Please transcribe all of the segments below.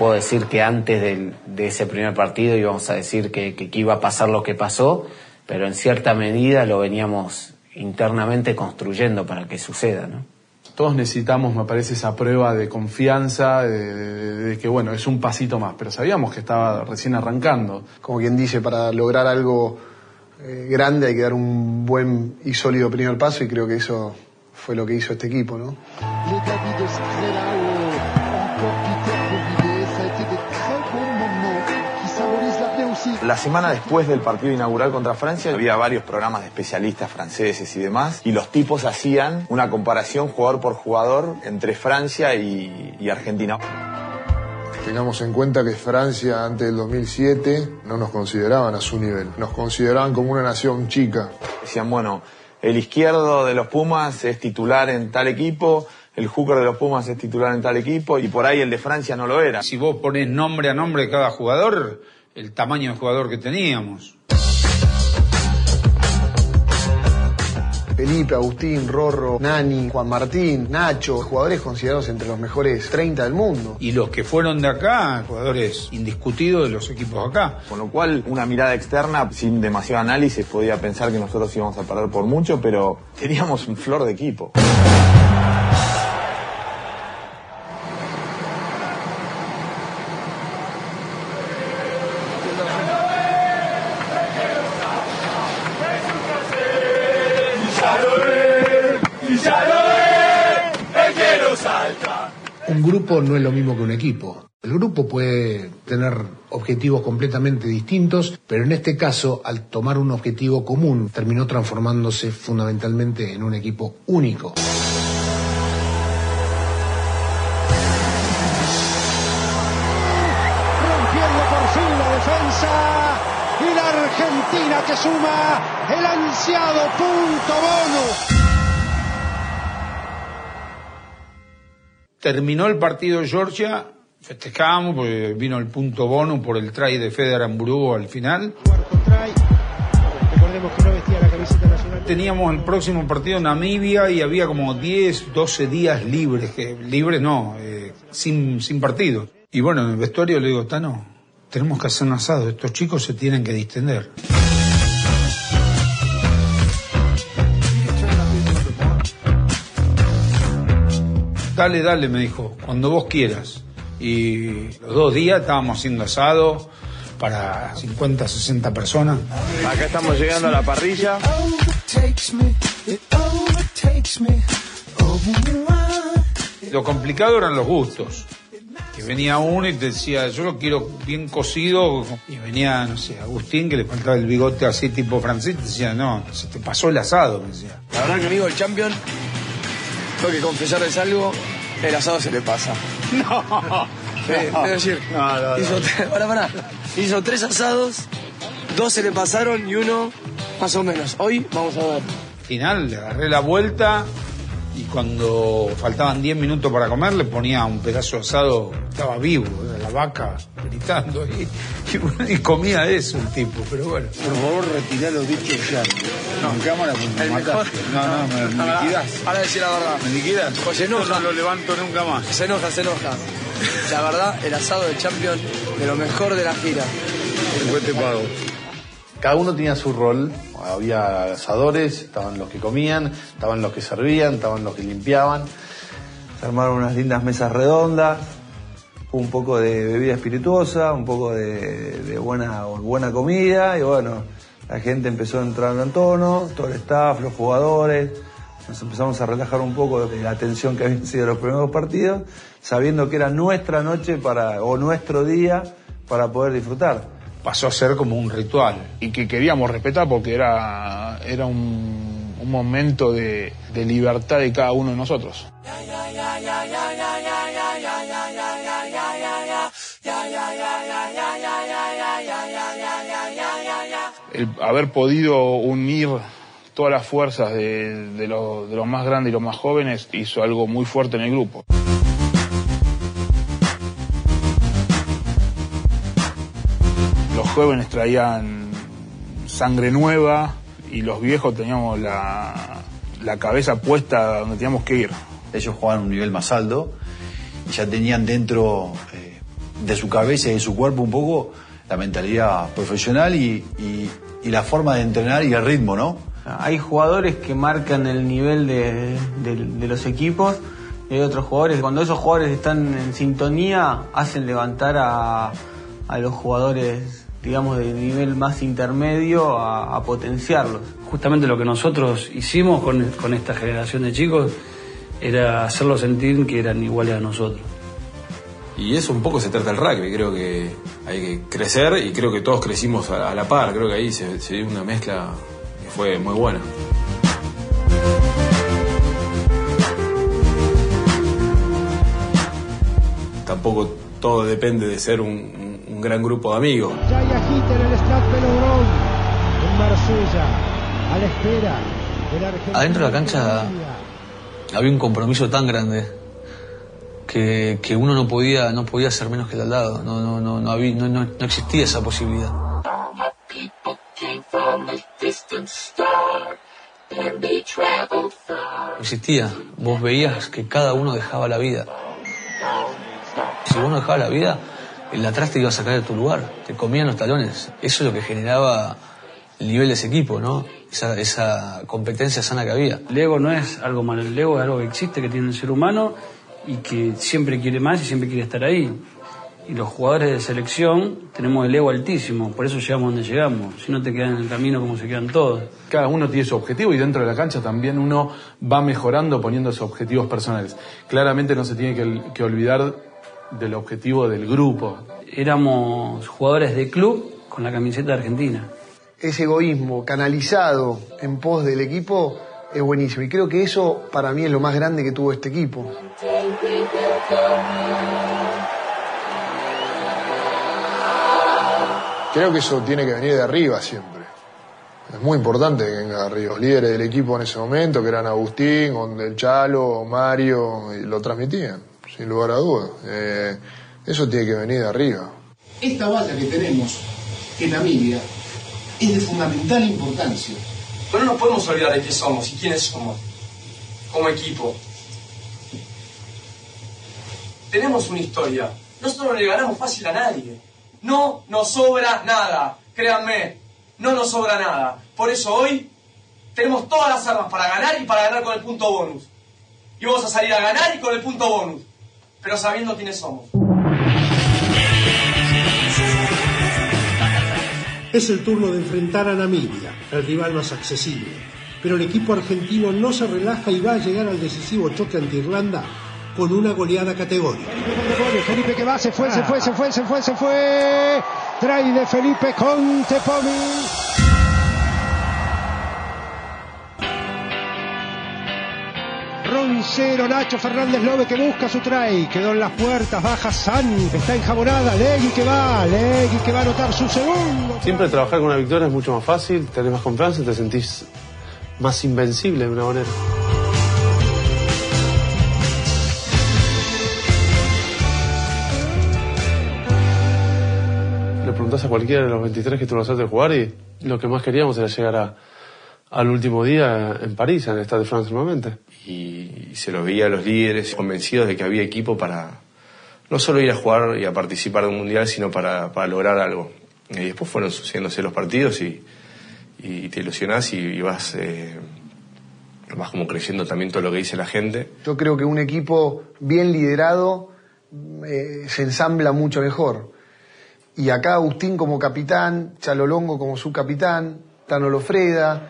puedo decir que antes de ese primer partido íbamos a decir que, que, iba a pasar lo que pasó, pero en cierta medida lo veníamos internamente construyendo para que suceda, ¿no? Todos necesitamos, me parece, esa prueba de confianza, de, que, bueno, es un pasito más, pero sabíamos que estaba recién arrancando. Como quien dice, para lograr algo eh, grande hay que dar un buen y sólido primer paso y creo que eso fue lo que hizo este equipo, ¿no? La semana después del partido inaugural contra Francia había varios programas de especialistas franceses y demás y los tipos hacían una comparación jugador por jugador entre Francia y, y Argentina. Tengamos en cuenta que Francia antes del 2007 no nos consideraban a su nivel, nos consideraban como una nación chica. Decían, bueno, el izquierdo de los Pumas es titular en tal equipo, el hooker de los Pumas es titular en tal equipo y por ahí el de Francia no lo era. Si vos pones nombre a nombre de cada jugador, el tamaño de jugador que teníamos. Felipe, Agustín, Rorro, Nani, Juan Martín, Nacho, jugadores considerados entre los mejores 30 del mundo. Y los que fueron de acá, jugadores indiscutidos de los equipos acá. Con lo cual, una mirada externa, sin demasiado análisis, podía pensar que nosotros íbamos a perder por mucho, pero teníamos un flor de equipo. Un grupo no es lo mismo que un equipo. El grupo puede tener objetivos completamente distintos, pero en este caso, al tomar un objetivo común, terminó transformándose fundamentalmente en un equipo único. Rompiendo por fin la defensa y la Argentina que suma el ansiado punto bonus. Terminó el partido de Georgia, festejamos porque vino el punto bono por el try de Feder Amburú al final. Recordemos que no vestía la camiseta nacional. Teníamos el próximo partido en Namibia y había como 10, 12 días libres, que libres no, eh, sin, sin partido. Y bueno, en el vestuario le digo, Tano, tenemos que hacer un asado, estos chicos se tienen que distender. Dale, dale, me dijo, cuando vos quieras. Y los dos días estábamos haciendo asado para 50, 60 personas. Acá estamos llegando a la parrilla. Lo complicado eran los gustos. Que venía uno y te decía, yo lo quiero bien cocido. Y venía, no sé, Agustín, que le faltaba el bigote así tipo francés, y te decía, no, se te pasó el asado, me decía. La verdad que amigo, el champion tengo que confesarles algo, el asado se le pasa. No. es decir, hizo, tres, hizo tres asados, dos se le pasaron y uno más o menos. Hoy vamos a ver. Final, le agarré la vuelta y cuando faltaban 10 minutos para comer le ponía un pedazo de asado, estaba vivo, vaca gritando y, y, comía eso el tipo, pero bueno. Por favor, retirá los dichos ya. No, en cámara pues el mejor. No, no, me, me liquidás. Ahora decir la verdad. ¿Me liquidas? Pues se enoja. No lo levanto nunca más. Se enoja, se enoja. La verdad, el asado de Champion de lo mejor de la gira. Te pago. Cada uno tenía su rol, había asadores, estaban los que comían, estaban los que servían, estaban los que limpiaban. Se armaron unas lindas mesas redondas, un poco de bebida espirituosa, un poco de, buena, buena comida y bueno, la gente empezó a entrar en tono, todo el staff, los jugadores, nos empezamos a relajar un poco de la tensión que habían sido los primeros partidos, sabiendo que era nuestra noche para, o nuestro día para poder disfrutar pasó a ser como un ritual. Y que queríamos respetar porque era, era un, un momento de, de libertad de cada uno de nosotros. Haber podido unir todas las fuerzas de, de, lo, de los más grandes y los más jóvenes hizo algo muy fuerte en el grupo. los jóvenes traían sangre nueva y los viejos teníamos la, cabeza puesta donde teníamos que ir. Ellos jugaban un nivel más alto y ya tenían dentro eh, de su cabeza y de su cuerpo un poco la mentalidad profesional y la forma de entrenar y el ritmo, ¿no? Hay jugadores que marcan el nivel de, de, los equipos y hay otros jugadores, cuando esos jugadores están en sintonía, hacen levantar a, a los jugadores, digamos, de nivel más intermedio a, potenciarlos. Justamente lo que nosotros hicimos con, con esta generación de chicos era hacerlos sentir que eran iguales a nosotros. Y eso un poco se trata el rugby, creo que hay que crecer y creo que todos crecimos a, la par, creo que ahí se, dio una mezcla que fue muy buena. Tampoco todo depende de ser un, gran grupo de amigos. Adentro de la cancha había un compromiso tan grande que, uno no podía, no podía ser menos que el al lado, no, no, no, no, había, no, no, no existía esa posibilidad. No existía, vos veías que cada uno dejaba la vida. Si vos no dejabas la vida, el atrás te iba a sacar de tu lugar, te comían los talones. Eso es lo que generaba el nivel de ese equipo, ¿no? Esa, esa competencia sana que había. El ego no es algo malo, el ego es algo que existe, que tiene el ser humano y que siempre quiere más y siempre quiere estar ahí. Y los jugadores de selección tenemos el ego altísimo, por eso llegamos donde llegamos. Si no te quedan en el camino como se quedan todos. Cada uno tiene su objetivo y dentro de la cancha también uno va mejorando poniendo sus objetivos personales. Claramente no se tiene que, que olvidar del objetivo del grupo. Éramos jugadores de club con la camiseta de Argentina. Ese egoísmo canalizado en pos del equipo es buenísimo. Y creo que eso para mí es lo más grande que tuvo este equipo. Creo que eso tiene que venir de arriba siempre. Es muy importante que venga de arriba. Los líderes del equipo en ese momento, que eran Agustín, el Chalo, Mario, lo transmitían, sin lugar a dudas. Eh, eso tiene que venir de arriba. Esta valla que tenemos en Namibia es de fundamental importancia pero no nos podemos olvidar de qué somos y quiénes somos como equipo. Tenemos una historia. Nosotros no le ganamos fácil a nadie. No nos sobra nada. Créanme, no nos sobra nada. Por eso hoy tenemos todas las armas para ganar y para ganar con el punto bonus. Y vamos a salir a ganar y con el punto bonus. Pero sabiendo quiénes somos. Es el turno de enfrentar a Namibia, el rival más accesible. Pero el equipo argentino no se relaja y va a llegar al decisivo choque ante Irlanda con una goleada categórica. Felipe que va, se fue, se fue, se fue, se fue, se fue. Trae de Felipe con Tepomi. Roncero, Nacho Fernández Lobe que busca su try, quedó en las puertas, baja San, está enjabonada, Legui que va, Legui que va a anotar su segundo. Siempre trabajar con una victoria es mucho más fácil, tenés más confianza, te sentís más invencible de una manera. Preguntás a cualquiera de los 23 que tú nos haces jugar y lo que más queríamos era llegar a, al último día en París, en el Stade de France nuevamente. Y se lo veía a los líderes convencidos de que había equipo para no solo ir a jugar y a participar de un mundial, sino para, para lograr algo. Y después fueron sucediéndose los partidos y, y te ilusionás y, vas, eh, vas como creyendo también todo lo que dice la gente. Yo creo que un equipo bien liderado eh, se ensambla mucho mejor. Y acá Agustín como capitán, Chalolongo como subcapitán, Tano Lofreda,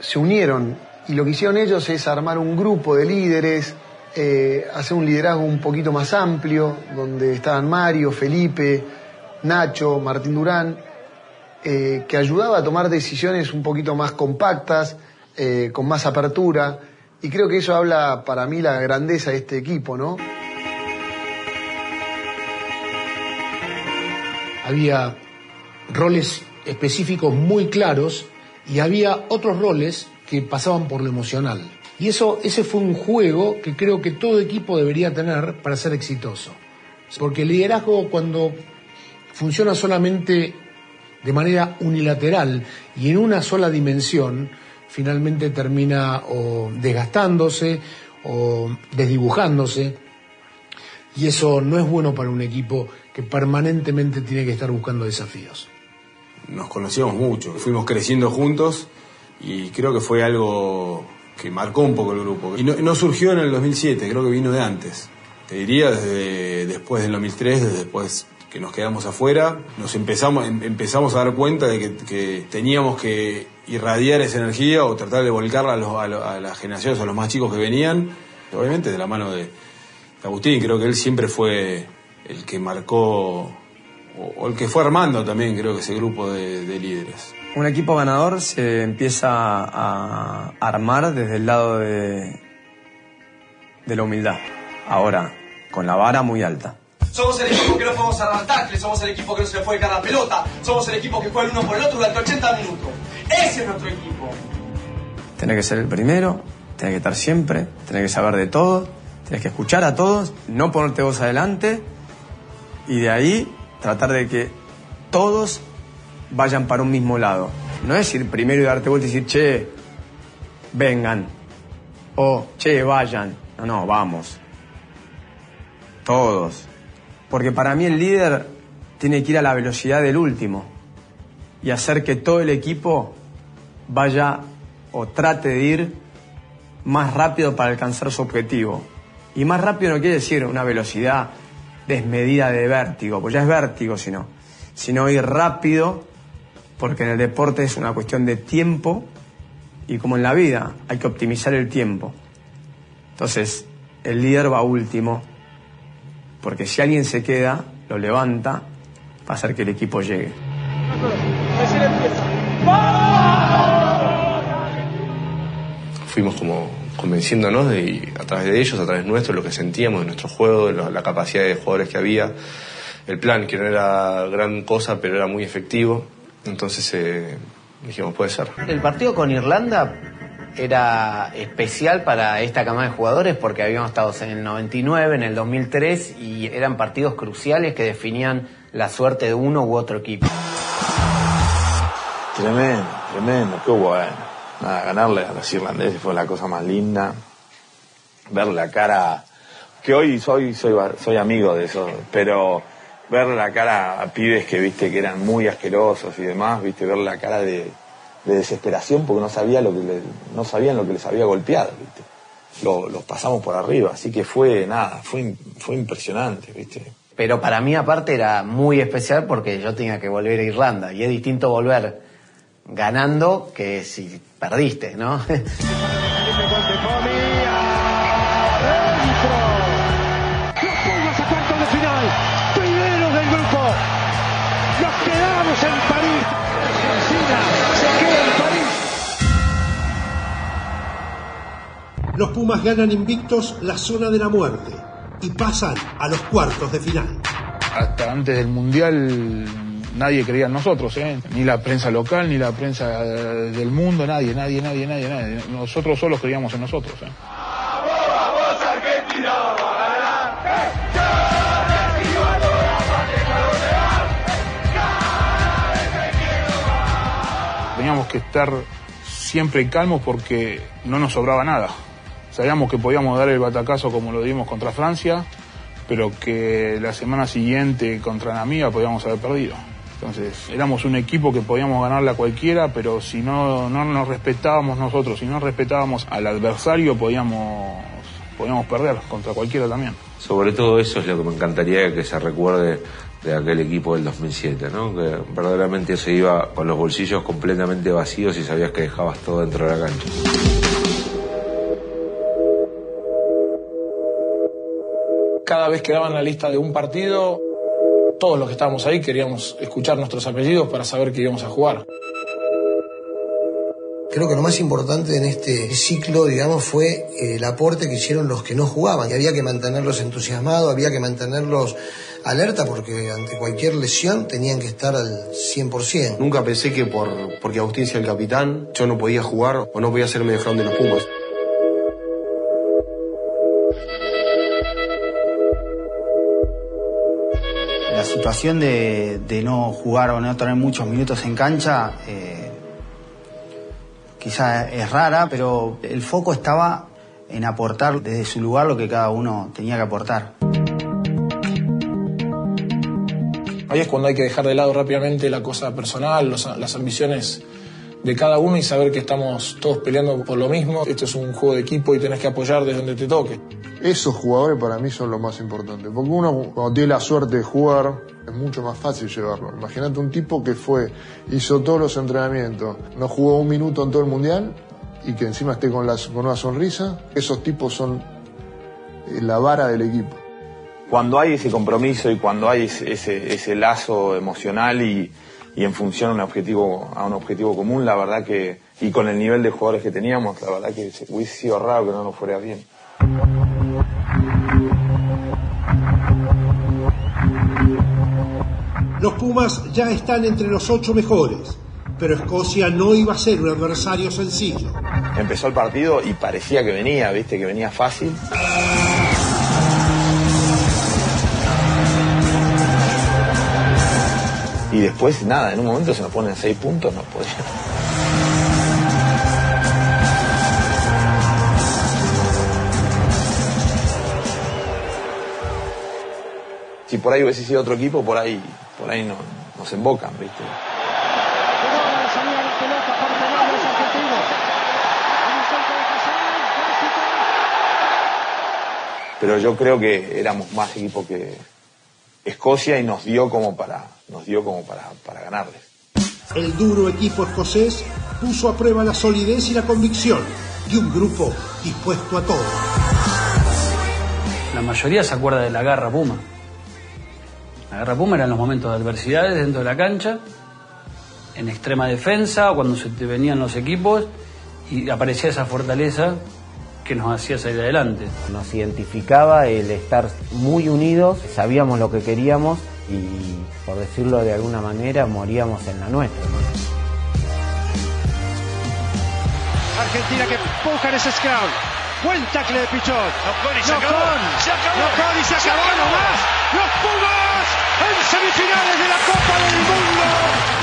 se unieron y lo que hicieron ellos es armar un grupo de líderes, eh, hacer un liderazgo un poquito más amplio, donde estaban Mario, Felipe, Nacho, Martín Durán, eh, que ayudaba a tomar decisiones un poquito más compactas, eh, con más apertura, y creo que eso habla para mí la grandeza de este equipo, ¿no? Había roles específicos muy claros y había otros roles que pasaban por lo emocional. Y eso, ese fue un juego que creo que todo equipo debería tener para ser exitoso. Porque el liderazgo cuando funciona solamente de manera unilateral y en una sola dimensión, finalmente termina o desgastándose o desdibujándose. Y eso no es bueno para un equipo que permanentemente tiene que estar buscando desafíos. Nos conocíamos mucho, fuimos creciendo juntos y creo que fue algo que marcó un poco el grupo. Y no, surgió en el 2007, creo que vino de antes. Te diría desde después del 2003, desde después que nos quedamos afuera, nos empezamos, em, empezamos a dar cuenta de que, teníamos que irradiar esa energía o tratar de volcarla a, las generaciones, a los más chicos que venían, obviamente de la mano de, Agustín, creo que él siempre fue el que marcó, o, el que fue armando también, creo que ese grupo de líderes. Un equipo ganador se empieza a armar desde el lado de, de la humildad. Ahora, con la vara muy alta. Somos el equipo que no podemos armar tackles, somos el equipo que no se le puede caer la pelota, somos el equipo que juega el uno por el otro durante 80 minutos. Ese es nuestro equipo. Tienes que ser el primero, tienes que estar siempre, tienes que saber de todo, tienes que escuchar a todos, no ponerte vos adelante y de ahí tratar de que todos vayan para un mismo lado. No es ir primero y darte vuelta y decir, che, vengan. O, che, vayan. No, no, vamos. Todos. Porque para mí el líder tiene que ir a la velocidad del último y hacer que todo el equipo vaya o trate de ir más rápido para alcanzar su objetivo. Y más rápido no quiere decir una velocidad desmedida de vértigo, pues ya es vértigo, sino, sino ir rápido porque en el deporte es una cuestión de tiempo y como en la vida hay que optimizar el tiempo. Entonces, el líder va último, porque si alguien se queda, lo levanta, para hacer que el equipo llegue. Fuimos como convenciéndonos de, a través de ellos, a través nuestro, lo que sentíamos de nuestro juego, de la capacidad de jugadores que había, el plan, que no era gran cosa, pero era muy efectivo entonces eh, dijimos, puede ser. El partido con Irlanda era especial para esta camada de jugadores porque habíamos estado en el 99, en el 2003 y eran partidos cruciales que definían la suerte de uno u otro equipo. Tremendo, tremendo, qué bueno. Nada, ganarle a los irlandeses fue la cosa más linda. Ver la cara, que hoy soy, soy, soy amigo de eso, pero ver la cara a pibes que viste que eran muy asquerosos y demás, viste, ver la cara de, desesperación porque no sabía lo que no sabían lo que les había golpeado, viste. los pasamos por arriba, así que fue nada, fue, fue impresionante, viste. Pero para mí aparte era muy especial porque yo tenía que volver a Irlanda y es distinto volver ganando que si perdiste, ¿no? Los Pumas ganan invictos la zona de la muerte y pasan a los cuartos de final. Hasta antes del Mundial nadie creía en nosotros, ¿eh? ni la prensa local, ni la prensa del mundo, nadie, nadie, nadie, nadie, nadie. Nosotros solos creíamos en nosotros. ¿eh? Teníamos que estar siempre calmos porque no nos sobraba nada. Sabíamos que podíamos dar el batacazo como lo dimos contra Francia, pero que la semana siguiente contra Namibia podíamos haber perdido. Entonces, éramos un equipo que podíamos ganarle a cualquiera, pero si no, no nos respetábamos nosotros, si no respetábamos al adversario, podíamos, podíamos perder contra cualquiera también. Sobre todo eso es lo que me encantaría que se recuerde de aquel equipo del 2007, ¿no? Que verdaderamente se iba con los bolsillos completamente vacíos y sabías que dejabas todo dentro de la cancha. cada vez que daban la lista de un partido, todos los que estábamos ahí queríamos escuchar nuestros apellidos para saber que íbamos a jugar. Creo que lo más importante en este ciclo, digamos, fue el aporte que hicieron los que no jugaban. Y había que mantenerlos entusiasmados, había que mantenerlos alerta porque ante cualquier lesión tenían que estar al 100%. Nunca pensé que por, porque Agustín sea el capitán, yo no podía jugar o no podía ser medio de los Pumas. La situación de, no jugar o no tener muchos minutos en cancha eh, quizá es rara, pero el foco estaba en aportar desde su lugar lo que cada uno tenía que aportar. Ahí es cuando hay que dejar de lado rápidamente la cosa personal, las ambiciones de cada uno y saber que estamos todos peleando por lo mismo. Esto es un juego de equipo y tenés que apoyar desde donde te toque. Esos jugadores para mí son lo más importante, porque uno cuando tiene la suerte de jugar es mucho más fácil llevarlo. Imagínate un tipo que fue, hizo todos los entrenamientos, no jugó un minuto en todo el mundial y que encima esté con, una sonrisa. Esos tipos son eh, la vara del equipo. Cuando hay ese compromiso y cuando hay ese, lazo emocional y, en función a un objetivo a un objetivo común, la verdad que y con el nivel de jugadores que teníamos, la verdad que se- hubiese sido raro que no nos fuera bien. Los Pumas ya están entre los ocho mejores, pero Escocia no iba a ser un adversario sencillo. Empezó el partido y parecía que venía, viste, que venía fácil. Y después, nada, en un momento se nos ponen seis puntos, no podía. Si por ahí hubiese sido otro equipo, por ahí, por ahí no, nos embocan, viste. Pero yo creo que éramos más equipo que Escocia y nos dio como para, nos dio como para, para ganarles. El duro equipo escocés puso a prueba la solidez y la convicción de un grupo dispuesto a todo. La mayoría se acuerda de la garra Puma. La garra Puma eran los momentos de adversidades dentro de la cancha, en extrema defensa, cuando se te venían los equipos y aparecía esa fortaleza que nos hacía salir adelante. Nos identificaba el estar muy unidos, sabíamos lo que queríamos y, por decirlo de alguna manera, moríamos en la nuestra. Argentina que empuja en ese scrum. Buen tackle de Pichot. y se acabó. Nocón. Se acabó. Nocón y se acabó. nomás. Los Pumas en semifinales de la Copa del Mundo